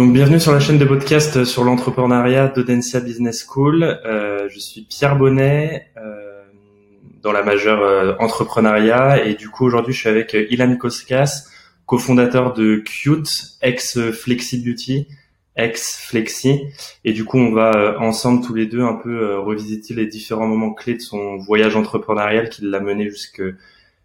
Donc bienvenue sur la chaîne de podcast sur l'entrepreneuriat d'Audencia Business School. Euh, je suis Pierre Bonnet euh, dans la majeure euh, entrepreneuriat. Et du coup aujourd'hui je suis avec euh, Ilan Koskas, cofondateur de Cute, ex Flexi Beauty, ex Flexi et du coup on va euh, ensemble tous les deux un peu revisiter les différents moments clés de son voyage entrepreneurial qui l'a mené jusque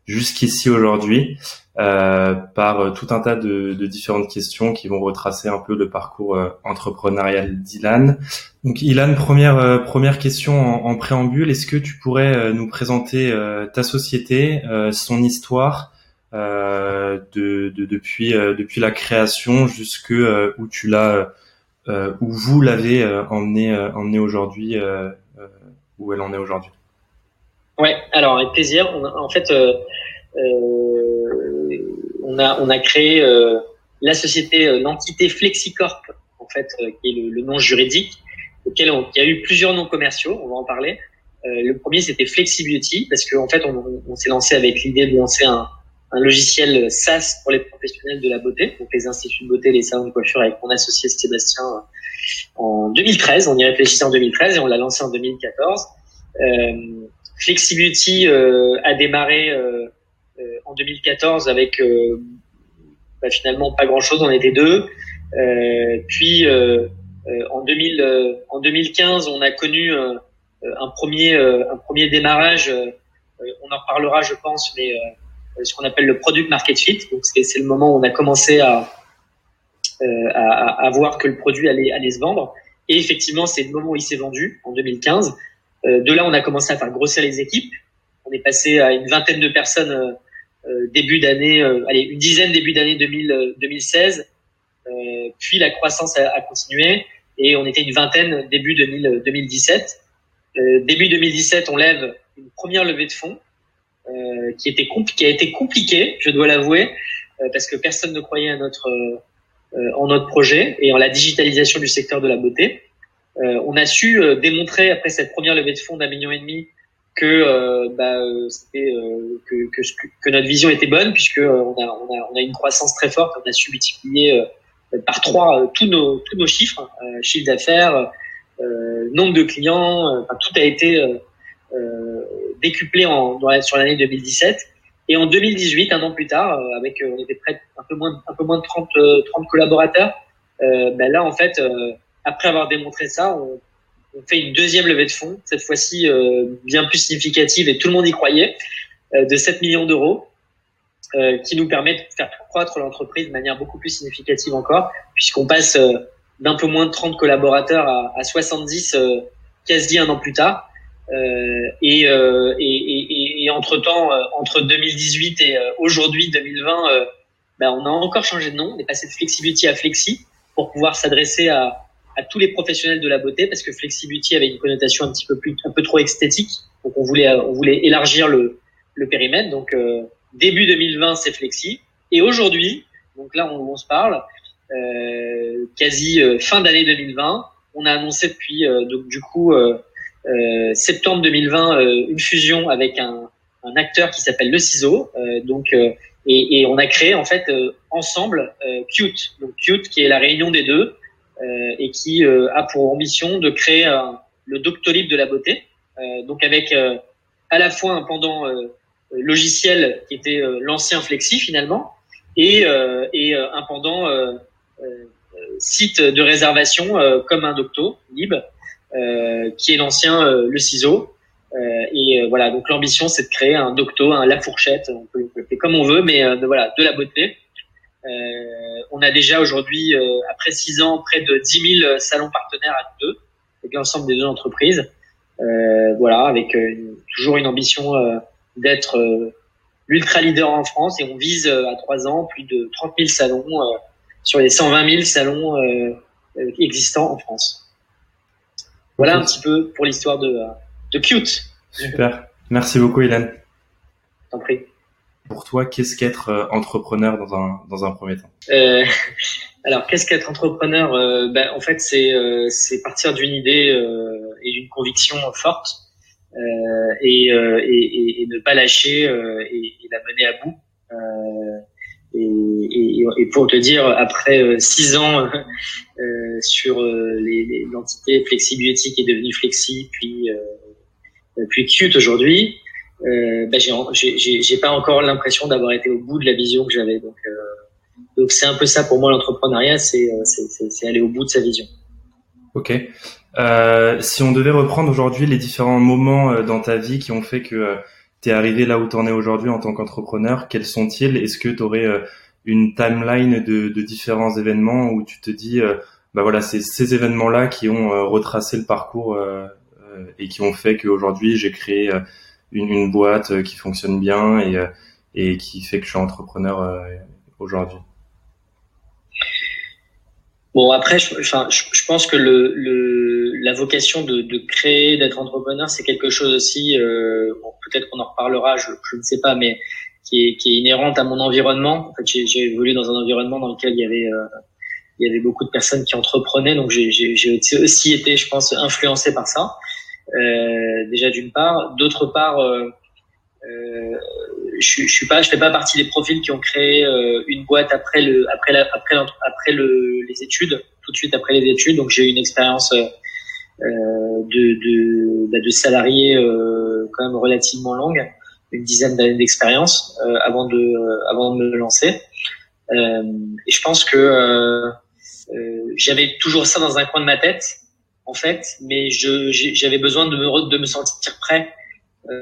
jusqu'ici aujourd'hui. euh, par euh, tout un tas de, de, différentes questions qui vont retracer un peu le parcours euh, entrepreneurial d'Ilan. Donc Ilan, première première question en, en préambule, est-ce que tu pourrais nous présenter ta société, son histoire de, de, depuis depuis la création jusque où tu l'as où vous l'avez emmené emmené aujourd'hui où elle en est aujourd'hui? Ouais, alors avec plaisir. On en fait, euh, euh, on a on a créé euh, la société, euh, l'entité Flexicorp, en fait, qui est le, le, nom juridique, auquel on, qui a eu plusieurs noms commerciaux. On va en parler. le premier c'était FlexiBeauty parce qu'en en fait, on, on s'est lancé avec l'idée de lancer un, un logiciel SaaS pour les professionnels de la beauté, donc les instituts de beauté, les salons de coiffure, avec mon associé Sébastien en 2013. On y réfléchissait en 2013 et on l'a lancé en 2014. Euh, FlexiBeauty euh, a démarré euh, euh, 2014 avec bah, finalement pas grand chose, on était deux. puis en, 2000, en 2015, on a connu un premier un premier démarrage. on en reparlera, je pense, mais ce qu'on appelle le product market fit. Donc c'est le moment où on a commencé à, à, à, voir que le produit allait, allait se vendre. Et effectivement, c'est le moment où il s'est vendu en 2015. Euh, de là, on a commencé à faire grossir les équipes. On est passé à une vingtaine de personnes euh, euh, début d'année, allez, une dizaine début d'année 2016. puis la croissance a, continué et on était une vingtaine début 2017. début 2017, on lève une première levée de fonds qui, était qui a été compliquée, je dois l'avouer, parce que personne ne croyait à notre, en notre projet et en la digitalisation du secteur de la beauté. Euh, on a su euh, démontrer après cette première levée de fonds d'un million et demi que euh, bah, c'était que, que, que, notre vision était bonne puisque on a, on, a, on a une croissance très forte on a su multiplier par trois tous nos tous nos chiffres chiffre d'affaires nombre de clients enfin, tout a été décuplé en, sur l'année 2017 et en 2018 un an plus tard avec on était près un peu moins un peu moins de 30 30 collaborateurs ben là en fait après avoir démontré ça, on, on, fait une deuxième levée de fonds, cette fois-ci euh, bien plus significative et tout le monde y croyait, euh, de 7 millions d'euros, euh, qui nous permet de faire croître l'entreprise de manière beaucoup plus significative encore, puisqu'on passe euh, d'un peu moins de 30 collaborateurs à, à 70 euh, quasi un an plus tard. Et, et, et, et, entre-temps, entre 2018 et aujourd'hui 2020, ben on a encore changé de nom, on est passé de Flexibility à Flexi pour pouvoir s'adresser à, à tous les professionnels de la beauté parce que Flexibility avait une connotation un petit peu plus un peu trop esthétique. Donc on voulait on voulait élargir le, le périmètre. Donc euh, début 2020 c'est Flexi. Et aujourd'hui donc là on, on se parle euh, quasi euh, fin d'année 2020 on a annoncé depuis euh, donc du coup euh, septembre 2020 une fusion avec un, un acteur qui s'appelle Le Ciseau. Donc et, et, on a créé en fait ensemble Cute. Donc Cute qui est la réunion des deux. euh, et qui euh, a pour ambition de créer le Doctolib de la beauté, euh, donc avec à la fois un pendant logiciel qui était l'ancien Flexi finalement, et, et un pendant site de réservation comme un Docto Lib, qui est l'ancien le ciseau. et voilà, donc l'ambition c'est de créer un Docto, un La Fourchette, on peut l'appeler comme on veut, mais voilà, de la beauté. Euh, on a déjà aujourd'hui, euh, après six ans, près de 10 000 salons partenaires à nous deux, avec l'ensemble des deux entreprises. Euh, voilà, avec toujours une ambition d'être l'ultra leader en France et on vise à trois ans plus de 30 000 salons sur les 120 000 salons existants en France. Voilà un petit peu pour l'histoire de, de Cute. Super. Merci beaucoup, Hélène. T'en prie. Pour toi, qu'est-ce qu'être euh, entrepreneur dans un, dans un premier temps? Euh, Alors, qu'est-ce qu'être entrepreneur? Euh, ben, En fait, c'est euh, partir d'une idée euh, et d'une conviction forte et, et, et, ne pas lâcher et, la mener à bout. Et, et, pour te dire, après six ans sur l'entité flexibiotique est devenue flexi, puis puis cute aujourd'hui, euh, bah, j'ai pas encore l'impression d'avoir été au bout de la vision que j'avais. Donc, euh, donc c'est un peu ça pour moi l'entrepreneuriat, c'est c'est aller au bout de sa vision. Ok. Euh, si on devait reprendre aujourd'hui les différents moments euh, dans ta vie qui ont fait que euh, tu es arrivé là où tu en es aujourd'hui en tant qu'entrepreneur, quels sont-ils? Est-ce que tu aurais une timeline de, de, différents événements où tu te dis, bah voilà, c'est ces événements-là qui ont retracé le parcours et qui ont fait qu'aujourd'hui j'ai créé une, boîte qui fonctionne bien et, et qui fait que je suis entrepreneur aujourd'hui Bon, après, je, enfin, je, pense que le, le, la vocation de, de créer, d'être entrepreneur, c'est quelque chose aussi, euh, peut-être qu'on en reparlera, je, je, ne sais pas, mais qui est, qui est inhérente à mon environnement. En fait, j'ai évolué dans un environnement dans lequel il y avait, euh, il y avait beaucoup de personnes qui entreprenaient, donc j'ai aussi été, je pense, influencé par ça. Euh, déjà d'une part, d'autre part, euh, euh, je, je suis pas, je fais pas partie des profils qui ont créé une boîte après le, après la, après, après le, les études, tout de suite après les études. Donc j'ai eu une expérience de, de, bah, de salarié quand même relativement longue, une dizaine d'années d'expérience avant de, avant de me lancer. et je pense que j'avais toujours ça dans un coin de ma tête, en fait, mais je, j'avais besoin de me, de me sentir prêt. Euh,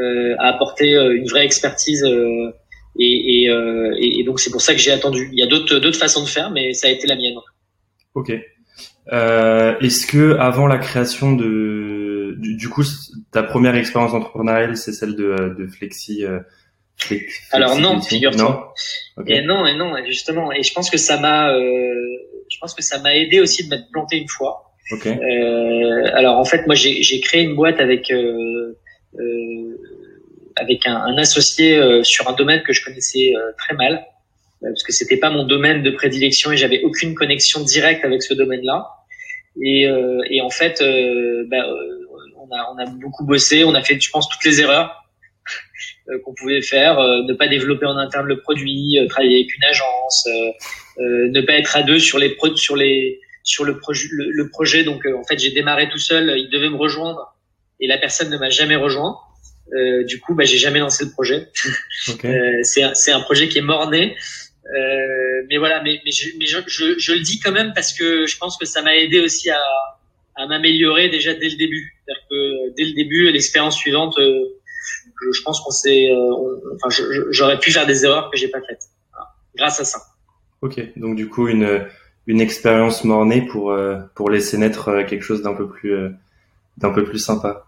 euh, à apporter euh, une vraie expertise euh, et, et, et, donc c'est pour ça que j'ai attendu. Il y a d'autres d'autres façons de faire, mais ça a été la mienne. Ok. Euh, Est-ce que avant la création de du, coup ta première expérience entrepreneuriale c'est celle de, de Flexi, euh, Alors non, figure-toi. Non. Et non et non justement et je pense que ça m'a euh, je pense que ça m'a aidé aussi de m'être planté une fois. Okay. Euh, alors en fait moi j'ai créé une boîte avec euh, euh, avec un, un associé euh, sur un domaine que je connaissais euh, très mal parce que c'était pas mon domaine de prédilection et j'avais aucune connexion directe avec ce domaine-là. Et, et, en fait, bah, on, a, on a beaucoup bossé, on a fait, je pense, toutes les erreurs qu'on pouvait faire, ne pas développer en interne le produit, travailler avec une agence, ne pas être à deux sur les sur les sur le, projet le, projet. Donc en fait, j'ai démarré tout seul, il devait me rejoindre et la personne ne m'a jamais rejoint. Euh, du coup, bah, j'ai jamais lancé le projet. euh, c'est un, c'est un projet qui est mort-né. Euh, mais voilà, mais, mais, je, mais je, je, je, le dis quand même parce que je pense que ça m'a aidé aussi à, à m'améliorer déjà dès le début. C'est-à-dire que dès le début, l'expérience suivante, euh, je, pense qu'on s'est, euh, enfin, j'aurais pu faire des erreurs que j'ai pas faites. Voilà, grâce à ça. Ok, donc du coup une une expérience mort-née pour euh, pour laisser naître quelque chose d'un peu plus d'un peu plus sympa.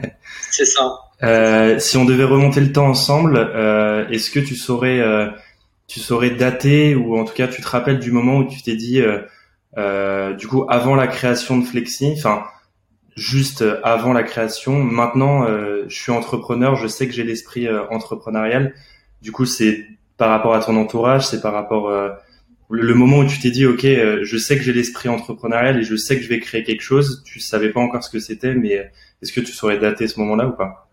c'est ça. Euh, si on devait remonter le temps ensemble, euh, est-ce que tu saurais, euh, tu saurais dater ou en tout cas tu te rappelles du moment où tu t'es dit, euh, euh, du coup avant la création de Flexi, enfin juste avant la création, maintenant je suis entrepreneur, je sais que j'ai l'esprit entrepreneurial. Du coup c'est par rapport à ton entourage, c'est par rapport le moment où tu t'es dit ok je sais que j'ai l'esprit entrepreneurial et je sais que je vais créer quelque chose tu savais pas encore ce que c'était mais est-ce que tu saurais dater ce moment-là ou pas?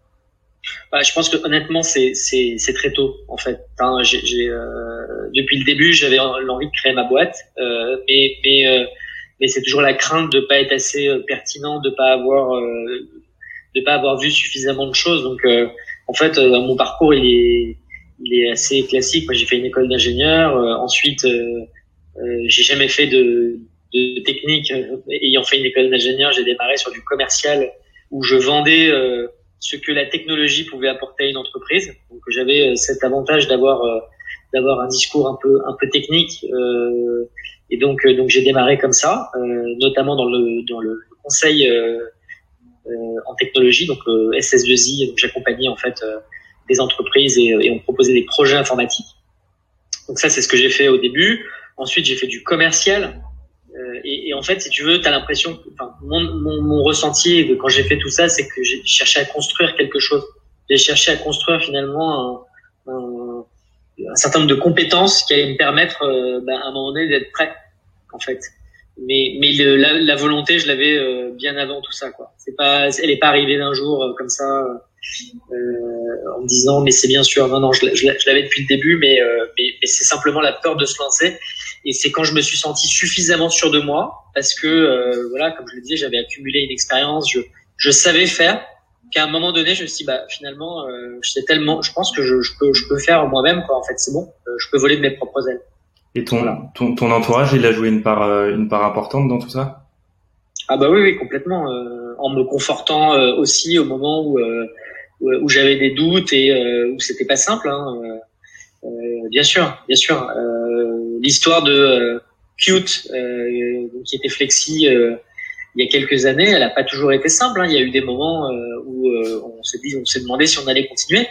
Bah, je pense que honnêtement c'est c'est c'est très tôt en fait. Enfin, j'ai euh, depuis le début j'avais l'envie de créer ma boîte, euh, mais mais euh, mais c'est toujours la crainte de pas être assez euh, pertinent, de pas avoir euh, de pas avoir vu suffisamment de choses. Donc en fait mon parcours il est il est assez classique. Moi j'ai fait une école d'ingénieur, ensuite j'ai jamais fait de de technique. Ayant fait une école d'ingénieur, j'ai démarré sur du commercial où je vendais ce que la technologie pouvait apporter à une entreprise. Donc j'avais euh, cet avantage d'avoir euh, d'avoir un discours un peu un peu technique euh, et donc donc j'ai démarré comme ça, notamment dans le dans le conseil en technologie, donc SS2I. Donc j'accompagnais en fait des entreprises et, et on proposait des projets informatiques. Donc ça c'est ce que j'ai fait au début. Ensuite j'ai fait du commercial euh, et, et, en fait, si tu veux, tu as l'impression, enfin, mon, mon, mon, ressenti quand j'ai fait tout ça, c'est que j'ai cherché à construire quelque chose. J'ai cherché à construire finalement un, un, un, certain nombre de compétences qui allaient me permettre, euh, bah, à un moment donné, d'être prêt, en fait. Mais, mais le, la, la, volonté, je l'avais euh, bien avant tout ça, quoi. C'est pas, elle est pas arrivée d'un jour euh, comme ça. En me disant mais c'est bien sûr, non non, je, l'avais depuis le début, mais, mais, mais c'est simplement la peur de se lancer. Et c'est quand je me suis senti suffisamment sûr de moi, parce que voilà, comme je le disais, j'avais accumulé une expérience, je, je savais faire qu'à un moment donné, je me suis dit, bah, finalement, euh, je sais tellement, je pense que je, je peux, je peux faire moi-même, quoi. En fait, c'est bon, euh, je peux voler de mes propres ailes. Et ton, ton, ton, entourage, il a joué une part, euh, une part importante dans tout ça? Ah bah oui, oui, complètement. Euh, en me confortant aussi au moment où, où, j'avais des doutes et où c'était pas simple. Hein, bien sûr, bien sûr. L'histoire de Cute, qui était flexi il y a quelques années, elle n'a pas toujours été simple. Hein. Il y a eu des moments euh, où euh, on s'est dit, on s'est demandé si on allait continuer.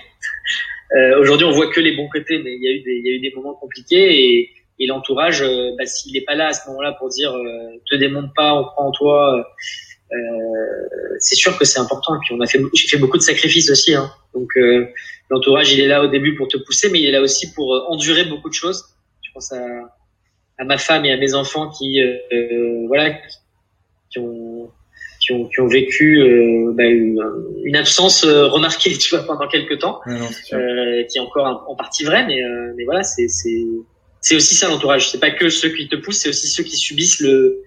Euh, Aujourd'hui, on voit que les bons côtés, mais il y a eu des, il y a eu des moments compliqués et, et l'entourage, euh, bah, s'il n'est pas là à ce moment-là pour dire, te démonte pas, on croit en toi. C'est sûr que c'est important. Et puis on a fait, j'ai fait beaucoup de sacrifices aussi. Hein. Donc l'entourage, il est là au début pour te pousser, mais il est là aussi pour endurer beaucoup de choses. Je pense à, à ma femme et à mes enfants qui, voilà, qui ont qui ont, qui ont vécu euh, bah, une, une, absence euh, remarquée, tu vois, pendant quelques temps, euh, qui est encore en partie vraie, mais, euh, mais voilà, c'est c'est c'est aussi ça l'entourage. C'est pas que ceux qui te poussent, c'est aussi ceux qui subissent le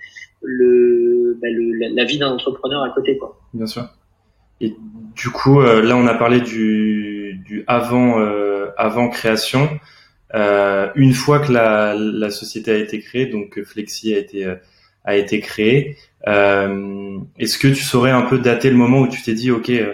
le, bah, le la, vie d'un entrepreneur à côté, quoi. Bien sûr. Et du coup, euh, là, on a parlé du du avant avant création. une fois que la la société a été créée, donc Flexi a été a été créé. Euh, Est-ce que tu saurais un peu dater le moment où tu t'es dit, ok, euh,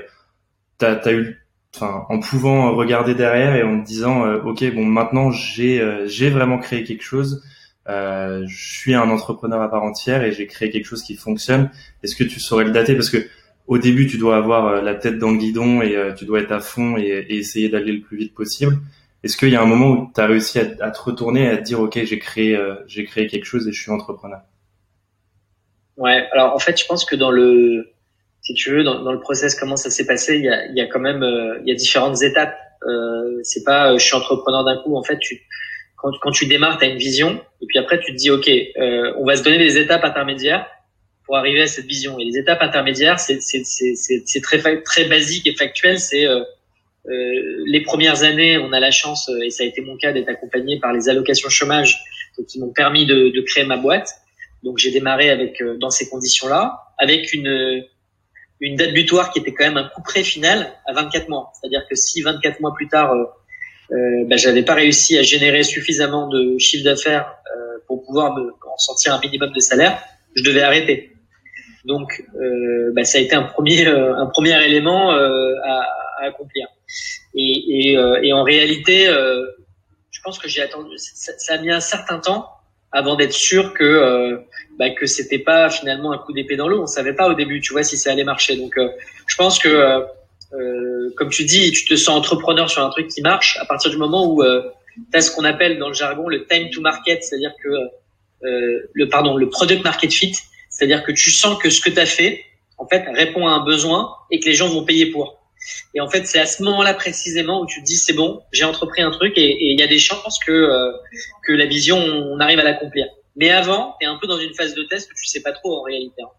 t'as as eu, enfin, en pouvant regarder derrière et en te disant, euh, ok, bon, maintenant j'ai euh, j'ai vraiment créé quelque chose. Je suis un entrepreneur à part entière et j'ai créé quelque chose qui fonctionne. Est-ce que tu saurais le dater? Parce que au début, tu dois avoir la tête dans le guidon et tu dois être à fond et, essayer d'aller le plus vite possible. Est-ce qu'il y a un moment où tu as réussi à, te retourner et à te dire ok j'ai créé j'ai créé quelque chose et je suis entrepreneur? Ouais, alors en fait, je pense que dans le, si tu veux, dans, le process, comment ça s'est passé, il y a, y a quand même, euh, il y a différentes étapes. Euh, c'est pas, euh, je suis entrepreneur d'un coup. En fait, tu, quand, quand tu démarres, tu as une vision, et puis après, tu te dis, ok, euh, on va se donner des étapes intermédiaires pour arriver à cette vision. Et les étapes intermédiaires, c'est, très, très basique et factuel. C'est euh, les premières années, on a la chance, et ça a été mon cas, d'être accompagné par les allocations chômage, qui m'ont permis de, de créer ma boîte. Donc j'ai démarré avec euh, dans ces conditions-là, avec une une date butoir qui était quand même un coup près final à 24 mois. C'est-à-dire que si 24 mois plus tard, euh, euh, bah, j'avais pas réussi à générer suffisamment de chiffre d'affaires euh, pour pouvoir me, en sortir un minimum de salaire, je devais arrêter. Donc euh, bah, ça a été un premier euh, un premier élément à, à, accomplir. Et, et, et en réalité, je pense que j'ai attendu. Ça, ça, a mis un certain temps avant d'être sûr que euh, bah, que c'était pas finalement un coup d'épée dans l'eau. On savait pas au début, tu vois, si ça allait marcher. Donc, euh, je pense que euh, euh, comme tu dis, tu te sens entrepreneur sur un truc qui marche à partir du moment où tu as ce qu'on appelle dans le jargon le time to market, c'est-à-dire que le pardon, le product market fit, c'est-à-dire que tu sens que ce que tu as fait en fait répond à un besoin et que les gens vont payer pour. Et en fait, c'est à ce moment-là précisément où tu te dis c'est bon, j'ai entrepris un truc et il y a des chances que euh, que la vision on arrive à l'accomplir. Mais avant, tu es un peu dans une phase de test où tu sais pas trop en réalité. Hein.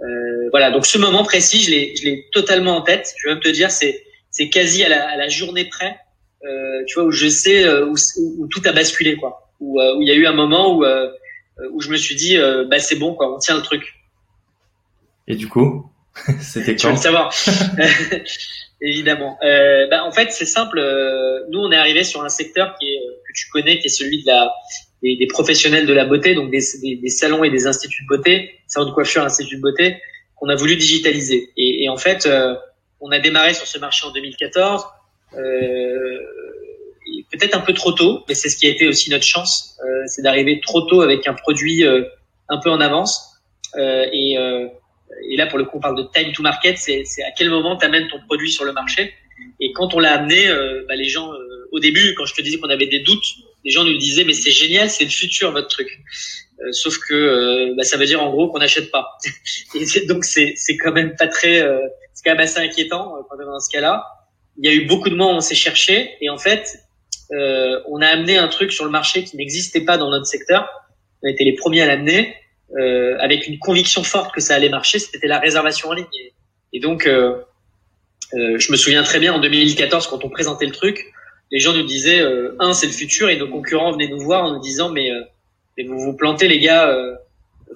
Euh, voilà, donc ce moment précis, je l'ai je l'ai totalement en tête. Je vais même te dire c'est c'est quasi à la, à la journée près. Euh, tu vois où je sais euh, où, où, tout a basculé quoi. Où euh, où il y a eu un moment où où je me suis dit bah c'est bon quoi, on tient le truc. Et du coup C'était quand Tu veux le savoir Évidemment. Euh, bah, en fait, c'est simple. Euh, nous, on est arrivé sur un secteur qui est, euh, que tu connais, qui est celui de la, des, des professionnels de la beauté, donc des, des, des, salons et des instituts de beauté, salons de coiffure, instituts de beauté, qu'on a voulu digitaliser. Et, et en fait, euh, on a démarré sur ce marché en 2014. Euh, peut-être un peu trop tôt, mais c'est ce qui a été aussi notre chance, euh, c'est d'arriver trop tôt avec un produit un peu en avance. et et là pour le coup on parle de time to market, c'est à quel moment tu amènes ton produit sur le marché. Et quand on l'a amené, euh, bah, les gens, euh, au début, quand je te disais qu'on avait des doutes, les gens nous disaient mais c'est génial, c'est le futur votre truc. Euh, sauf que bah, ça veut dire en gros qu'on n'achète pas. et donc c'est quand même pas très, c'est quand même assez inquiétant quand même dans ce cas-là. Il y a eu beaucoup de mois où on s'est cherché et en fait on a amené un truc sur le marché qui n'existait pas dans notre secteur. On a été les premiers à l'amener euh, avec une conviction forte que ça allait marcher, c'était la réservation en ligne. Et, donc, euh, je me souviens très bien en 2014 quand on présentait le truc, les gens nous disaient un c'est le futur et nos concurrents venaient nous voir en nous disant mais, mais vous vous plantez les gars,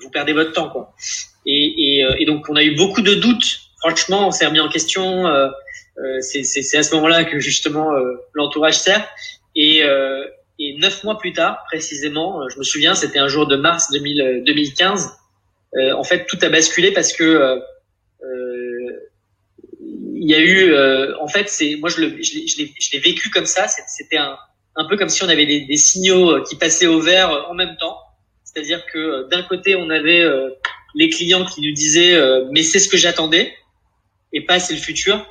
vous perdez votre temps quoi. Et, et, et, donc on a eu beaucoup de doutes. Franchement, on s'est remis en question. c'est à ce moment-là que justement l'entourage sert. Et, et neuf mois plus tard, précisément, je me souviens, c'était un jour de mars 2000, 2015. Euh, en fait, tout a basculé parce que euh, euh, il y a eu, en fait, c'est moi je le, je l'ai vécu comme ça. C'était un, un peu comme si on avait des, des, signaux qui passaient au vert en même temps. C'est-à-dire que d'un côté, on avait les clients qui nous disaient mais c'est ce que j'attendais et pas c'est le futur.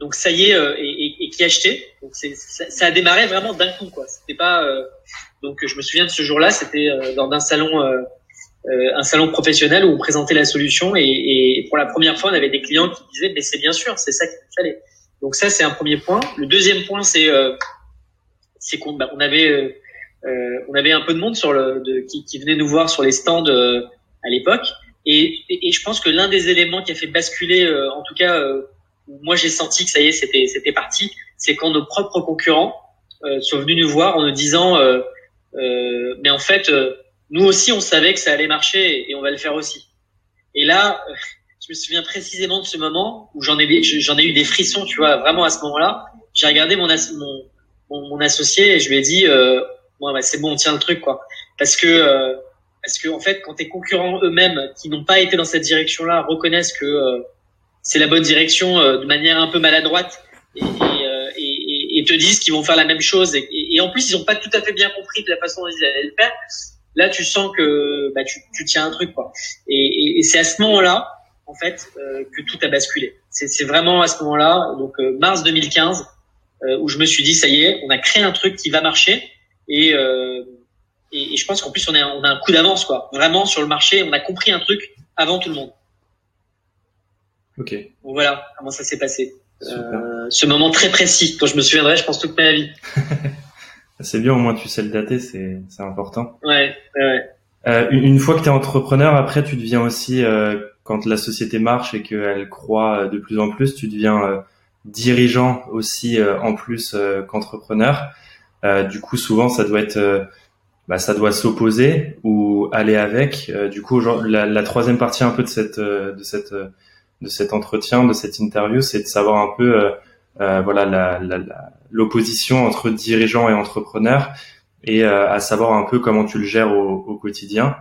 Donc ça y est, euh, et, et, qui achetait. Donc ça, ça, a démarré vraiment d'un coup, quoi. C'était pas. Euh, donc je me souviens de ce jour-là, c'était euh, dans un salon, un salon professionnel où on présentait la solution et, et, pour la première fois, on avait des clients qui disaient mais c'est bien sûr, c'est ça qu'il fallait. Donc ça c'est un premier point. Le deuxième point c'est c'est qu'on bah, on avait on avait un peu de monde sur le de, qui, qui venait nous voir sur les stands à l'époque. Et, et, je pense que l'un des éléments qui a fait basculer, en tout cas moi j'ai senti que ça y est, c'était c'était parti, c'est quand nos propres concurrents euh, sont venus nous voir en nous disant euh, euh, mais en fait euh, nous aussi on savait que ça allait marcher et on va le faire aussi. Et là, euh, je me souviens précisément de ce moment où j'en ai j'en ai eu des frissons, tu vois, vraiment à ce moment-là. J'ai regardé mon, mon, mon associé et je lui ai dit bon bah, c'est bon, on tient le truc quoi, parce que parce que en fait quand tes concurrents eux-mêmes qui n'ont pas été dans cette direction-là reconnaissent que c'est la bonne direction euh, de manière un peu maladroite euh, et, et te disent qu'ils vont faire la même chose et, en plus ils n'ont pas tout à fait bien compris de la façon dont ils allaient le faire. Là, tu sens que bah, tu, tu tiens un truc quoi. Et, c'est à ce moment-là en fait euh, que tout a basculé. C'est vraiment à ce moment-là, donc mars 2015, où je me suis dit ça y est, on a créé un truc qui va marcher et et, je pense qu'en plus on, est, on a un coup d'avance quoi. Vraiment sur le marché, on a compris un truc avant tout le monde. Ok. voilà comment ça s'est passé. Euh, ce moment très précis dont je me souviendrai, je pense, toute ma vie. c'est bien, au moins tu sais le dater, c'est important. Ouais, ouais. Euh, une, fois que tu es entrepreneur, après tu deviens aussi, euh, quand la société marche et qu'elle croît de plus en plus, tu deviens euh, dirigeant aussi en plus qu'entrepreneur. du coup, souvent, ça doit être, bah, ça doit s'opposer ou aller avec. du coup, genre, la, la, troisième partie un peu de cette, de cette de cet entretien, de cette interview, c'est de savoir un peu euh, euh voilà l'opposition entre dirigeant et entrepreneur et euh, à savoir un peu comment tu le gères au, au quotidien.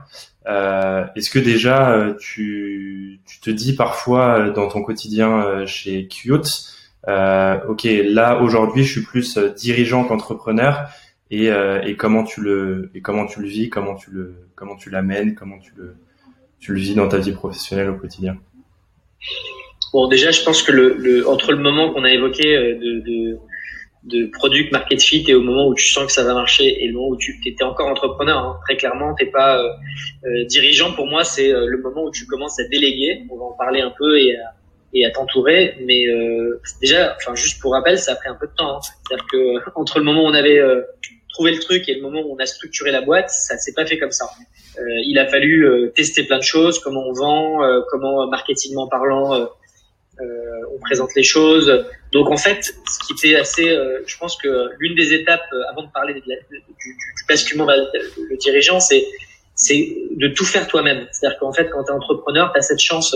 Euh, Est-ce que déjà euh, tu, tu, te dis parfois dans ton quotidien chez Qt, ok là aujourd'hui je suis plus dirigeant qu'entrepreneur et, et comment tu le et comment tu le vis, comment tu le comment tu l'amènes, comment tu le tu le vis dans ta vie professionnelle au quotidien? Bon, déjà, je pense que le, le entre le moment qu'on a évoqué euh, de, de, de product market fit et au moment où tu sens que ça va marcher et le moment où tu étais encore entrepreneur, hein, très clairement, t'es pas euh, euh, dirigeant. Pour moi, c'est le moment où tu commences à déléguer. On va en parler un peu et à, et à t'entourer. Mais déjà, enfin, juste pour rappel, ça a pris un peu de temps. Hein. C'est-à-dire que entre le moment où on avait trouvé le truc et le moment où on a structuré la boîte, ça s'est pas fait comme ça. Euh, il a fallu euh, tester plein de choses, comment on vend, euh, comment marketingment parlant on présente les choses. Donc en fait, ce qui était assez, je pense que l'une des étapes avant de parler du, basculement vers le dirigeant, c'est c'est de tout faire toi-même. C'est-à-dire qu'en fait, quand tu es entrepreneur, tu as cette chance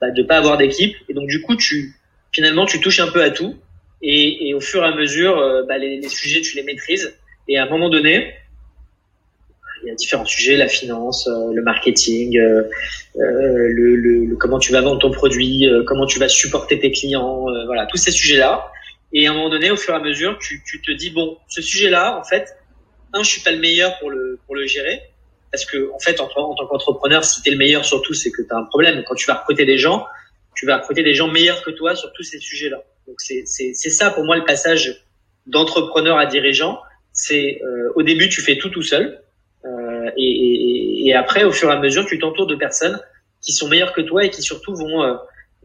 bah, de pas avoir d'équipe. Et donc, du coup, tu finalement, tu touches un peu à tout. Et, au fur et à mesure, bah, les, sujets, tu les maîtrises. Et à un moment donné, y a différents sujets, la finance, euh, le marketing, euh, euh, le, le, comment tu vas vendre ton produit, comment tu vas supporter tes clients, voilà, tous ces sujets-là. Et à un moment donné, au fur et à mesure, tu, tu te dis bon, ce sujet-là, en fait, un, je suis pas le meilleur pour le pour le gérer, parce que en fait, en, en tant qu'entrepreneur, si tu es le meilleur surtout, c'est que tu as un problème. Quand tu vas recruter des gens, tu vas recruter des gens meilleurs que toi sur tous ces sujets-là. Donc c'est c'est c'est ça pour moi le passage d'entrepreneur à dirigeant. C'est au début, tu fais tout tout seul et, et, après, au fur et à mesure, tu t'entoures de personnes qui sont meilleures que toi et qui surtout vont euh,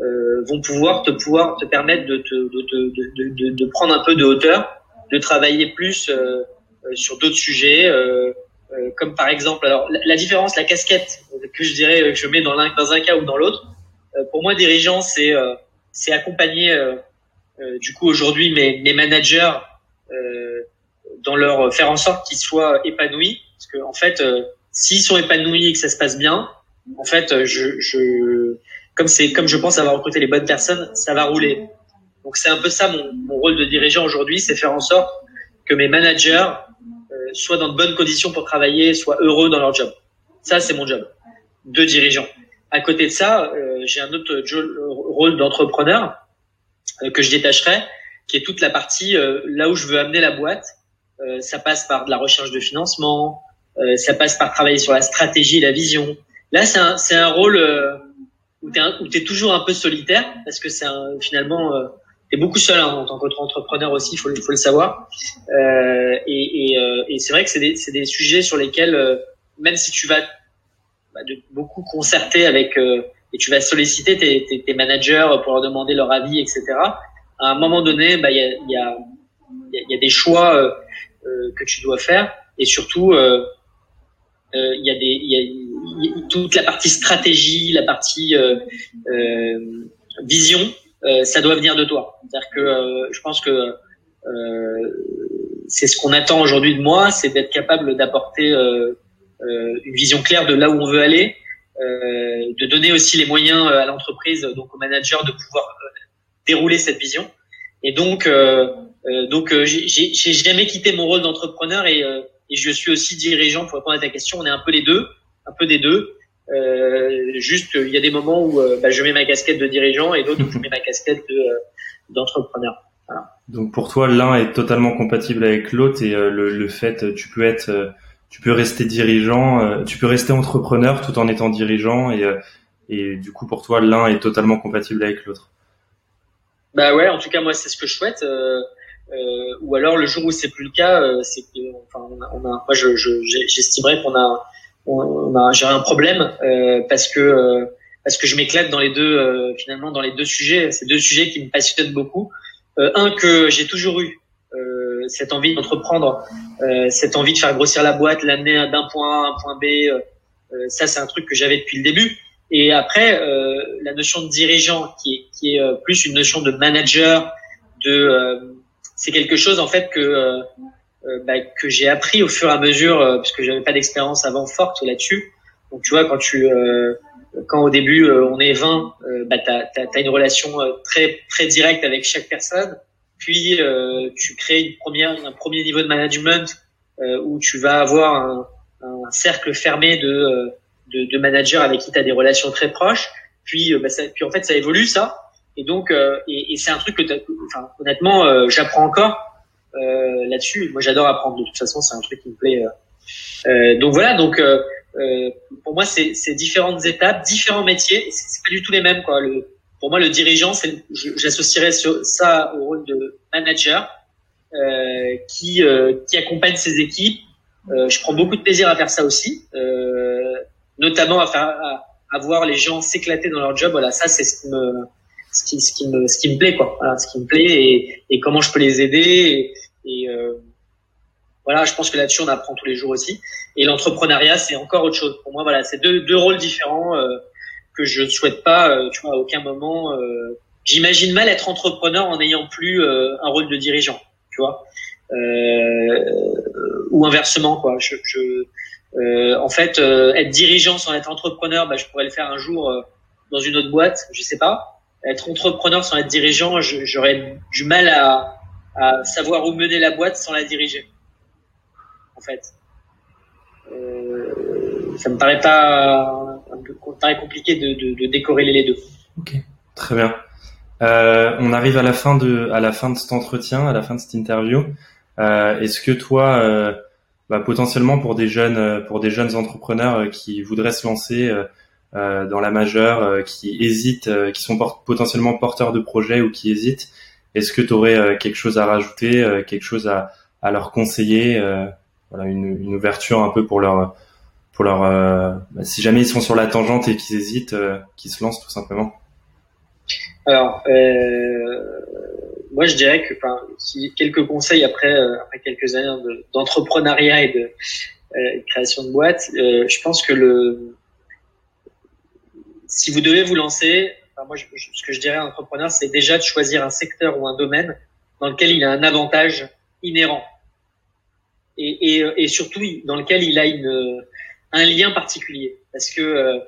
euh vont pouvoir te pouvoir te permettre de, te, de, prendre un peu de hauteur, de travailler plus euh, euh sur d'autres sujets, euh, euh, comme par exemple, alors la, différence, la casquette que je dirais que je mets dans, dans un cas ou dans l'autre, pour moi, dirigeant, c'est c'est accompagner du coup, aujourd'hui, mes managers, dans leur faire en sorte qu'ils soient épanouis, parce que en fait, s'ils sont épanouis et que ça se passe bien, en fait, je, je comme c'est comme je pense avoir recruté les bonnes personnes, ça va rouler. Donc c'est un peu ça mon, rôle de dirigeant aujourd'hui, c'est faire en sorte que mes managers euh, soient dans de bonnes conditions pour travailler, soient heureux dans leur job. Ça c'est mon job de dirigeant. À côté de ça, euh, j'ai un autre rôle d'entrepreneur euh, que je détacherai, qui est toute la partie là où je veux amener la boîte. ça passe par de la recherche de financement, ça passe par travailler sur la stratégie, la vision. Là, c'est un, c'est un rôle où tu es, toujours un peu solitaire parce que c'est finalement euh, tu es beaucoup seul hein, en tant qu'entrepreneur aussi, faut, faut, le savoir. Euh, et, et, euh, et c'est vrai que c'est des, des, sujets sur lesquels, euh, même si tu vas bah, de, beaucoup concerter avec et tu vas solliciter tes, tes, tes, managers pour leur demander leur avis, etc. À un moment donné, bah, il y, a, y, a, y a des choix que tu dois faire et surtout il y a des y a, toute la partie stratégie, la partie euh, euh, vision, euh, ça doit venir de toi. C'est-à-dire que je pense que c'est ce qu'on attend aujourd'hui de moi, c'est d'être capable d'apporter une vision claire de là où on veut aller, de donner aussi les moyens à l'entreprise, donc au manager, de pouvoir dérouler cette vision. Et donc, donc j'ai jamais quitté mon rôle d'entrepreneur et, et, je suis aussi dirigeant pour répondre à ta question. On est un peu les deux un peu des deux. Euh, juste, il y a des moments où euh, bah, je mets ma casquette de dirigeant et d'autres où je mets ma casquette de, euh, d'entrepreneur. Voilà. Donc pour toi, l'un est totalement compatible avec l'autre et le, le, fait, tu peux être, tu peux rester dirigeant, tu peux rester entrepreneur tout en étant dirigeant et, et du coup pour toi, l'un est totalement compatible avec l'autre. Bah ouais, en tout cas moi c'est ce que je souhaite. Euh, ou alors le jour où c'est plus le cas, c'est que, enfin, on a, on a, moi je, je, j'estimerais qu'on a on a, j'ai un problème euh, parce que euh, parce que je m'éclate dans les deux euh, finalement dans les deux sujets. Ces deux sujets qui me passionnent beaucoup. un que j'ai toujours eu cette envie d'entreprendre, cette envie de faire grossir la boîte, l'amener d'un point A à un point B. ça c'est un truc que j'avais depuis le début. Et après la notion de dirigeant qui est qui est plus une notion de manager, de c'est quelque chose en fait que euh, bah, que j'ai appris au fur et à mesure, euh, parce que j'avais pas d'expérience avant forte là-dessus. Donc tu vois, quand tu euh, quand au début on est 20, bah, tu as, une relation très très directe avec chaque personne. Puis tu crées une première, un premier niveau de management où tu vas avoir un, un cercle fermé de, de, de, managers avec qui tu as des relations très proches. Puis, bah, ça, puis en fait ça évolue ça. Et donc et, et c'est un truc que enfin, honnêtement j'apprends encore euh, là-dessus. Moi, j'adore apprendre. De toute façon, c'est un truc qui me plaît. Euh, euh, donc voilà. Donc pour moi, c'est différentes étapes, différents métiers. C'est pas du tout les mêmes. Quoi. Le, pour moi, le dirigeant, j'associerais ça au rôle de manager euh, qui, euh, qui accompagne ses équipes. Euh, je prends beaucoup de plaisir à faire ça aussi, notamment à, faire, à, à, voir les gens s'éclater dans leur job. Voilà, ça, c'est ce qui me ce qui, ce qui me ce qui me plaît quoi. Voilà, ce qui me plaît et, et comment je peux les aider. Et, euh, voilà, je pense que là-dessus, on apprend tous les jours aussi. Et l'entrepreneuriat, c'est encore autre chose. Pour moi, voilà, c'est deux, deux rôles différents euh, que je ne souhaite pas, euh, tu vois, à aucun moment. Euh, J'imagine mal être entrepreneur en n'ayant plus euh, un rôle de dirigeant, tu vois, ou inversement, quoi. Je, je en fait, être dirigeant sans être entrepreneur, bah, je pourrais le faire un jour dans une autre boîte, je sais pas. Être entrepreneur sans être dirigeant, j'aurais du mal à, à savoir où mener la boîte sans la diriger. En fait, euh, ça me paraît pas, me paraît compliqué de, de, de, décorréler les deux. Ok, très bien. Euh, on arrive à la fin de à la fin de cet entretien, à la fin de cette interview. Euh, Est-ce que toi, euh, bah, potentiellement pour des jeunes pour des jeunes entrepreneurs euh, qui voudraient se lancer euh, dans la majeure, qui hésitent, qui sont potentiellement porteurs de projets ou qui hésitent, est-ce que tu aurais euh, quelque chose à rajouter, euh, quelque chose à, à leur conseiller, euh, voilà, une, une, ouverture un peu pour leur, pour leur, bah, si jamais ils sont sur la tangente et qu'ils hésitent, qu'ils se lancent tout simplement. Alors, moi je dirais que, enfin, quelques conseils après, après quelques années d'entrepreneuriat et de création de boîte, je pense que le, si vous devez vous lancer, moi, ce que je dirais à un entrepreneur, c'est déjà de choisir un secteur ou un domaine dans lequel il a un avantage inhérent et, et, et surtout dans lequel il a une, un lien particulier. Parce que euh,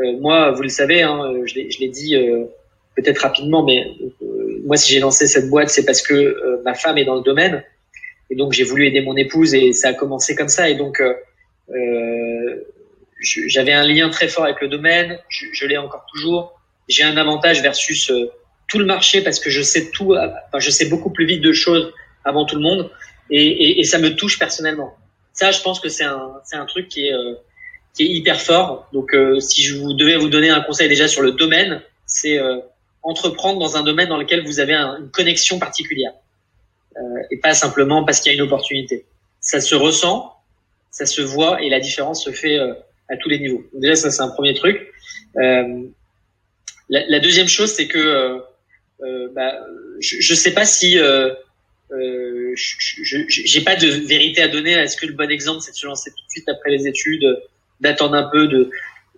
euh moi, vous le savez, hein, je l'ai dit euh, peut-être rapidement, mais euh, moi, si j'ai lancé cette boîte, c'est parce que ma femme est dans le domaine. Et donc, j'ai voulu aider mon épouse et ça a commencé comme ça. Et donc, j'avais un lien très fort avec le domaine. Je, l'ai encore toujours. J'ai un avantage versus tout le marché parce que je sais tout, enfin, je sais beaucoup plus vite de choses avant tout le monde et, et, et ça me touche personnellement. Ça, je pense que c'est un, c'est un truc qui est, euh, qui est hyper fort. Donc, euh, si je vous devais vous donner un conseil déjà sur le domaine, c'est euh, entreprendre dans un domaine dans lequel vous avez une connexion particulière et pas simplement parce qu'il y a une opportunité. Ça se ressent, ça se voit et la différence se fait à tous les niveaux. Donc déjà, ça c'est un premier truc. La, la, deuxième chose, c'est que euh, bah, je ne sais pas si euh, euh, j'ai pas de vérité à donner. Est-ce que le bon exemple, c'est de se lancer tout de suite après les études, d'attendre un peu, de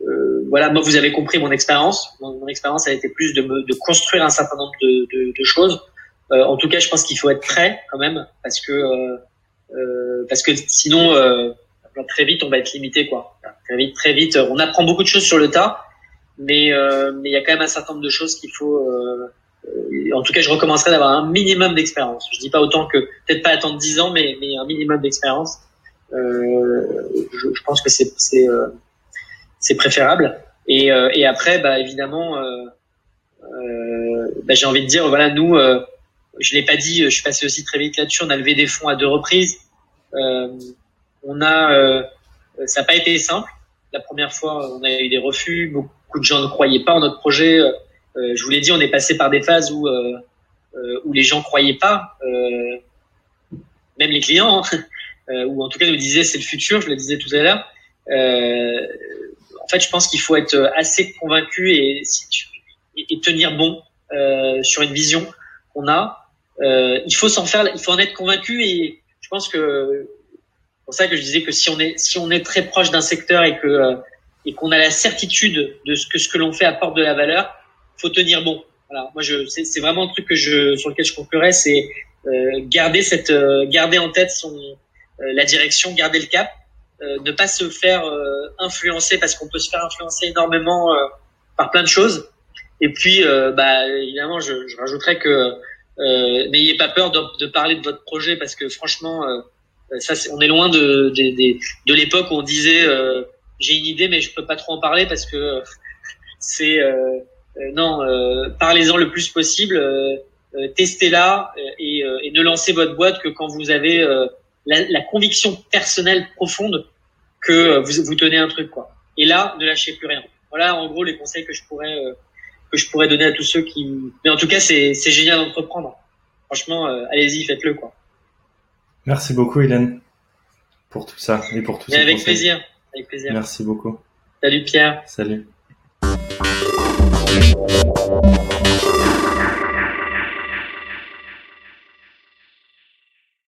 euh, voilà. Moi, vous avez compris mon expérience. Mon, expérience a été plus de, me, de construire un certain nombre de, de, de choses. Euh, en tout cas, je pense qu'il faut être prêt quand même, parce que euh, parce que sinon, très vite, on va être limité, quoi. Très vite, très vite. On apprend beaucoup de choses sur le tas, mais mais il y a quand même un certain nombre de choses qu'il faut en tout cas, je recommencerai d'avoir un minimum d'expérience. Je dis pas autant que peut-être pas attendre 10 ans, mais, mais un minimum d'expérience. Euh, je, je, pense que c'est c'est euh, c'est préférable. Et, euh, et après, bah évidemment, euh, euh, bah, j'ai envie de dire, voilà, nous, je l'ai pas dit, je suis passé aussi très vite là-dessus. On a levé des fonds à deux reprises. on a, ça n'a pas été simple. La première fois, on a eu des refus. Beaucoup de gens ne croyaient pas en notre projet. Euh, je vous l'ai dit, on est passé par des phases où euh, euh, où les gens croyaient pas, même les clients, hein, ou en tout cas nous disaient c'est le futur. Je le disais tout à l'heure. en fait, je pense qu'il faut être assez convaincu et, et tenir bon sur une vision qu'on a. il faut s'en faire, il faut en être convaincu et je pense que c'est pour ça que je disais que si on est si on est très proche d'un secteur et que et qu'on a la certitude de ce que ce que l'on fait apporte de la valeur, faut tenir bon. Voilà, moi je c'est vraiment un truc que je sur lequel je conclurai, c'est euh, garder cette euh, garder en tête son euh, la direction, garder le cap, euh, ne pas se faire influencer parce qu'on peut se faire influencer énormément par plein de choses. Et puis bah évidemment je, je rajouterais que n'ayez pas peur de, de, parler de votre projet parce que franchement ça on est loin de de, de, de l'époque où on disait j'ai une idée mais je peux pas trop en parler parce que c'est euh, non, euh, parlez-en le plus possible, euh, testez-la et, et, ne lancez votre boîte que quand vous avez la, la, conviction personnelle profonde que vous, vous tenez un truc quoi. Et là, ne lâchez plus rien. Voilà, en gros, les conseils que je pourrais que je pourrais donner à tous ceux qui. Mais en tout cas, c'est c'est génial d'entreprendre. Franchement, allez-y, faites-le quoi. Merci beaucoup, Hélène, pour tout ça et pour tout ça. Avec plaisir, avec plaisir. Merci beaucoup. Salut Pierre. Salut.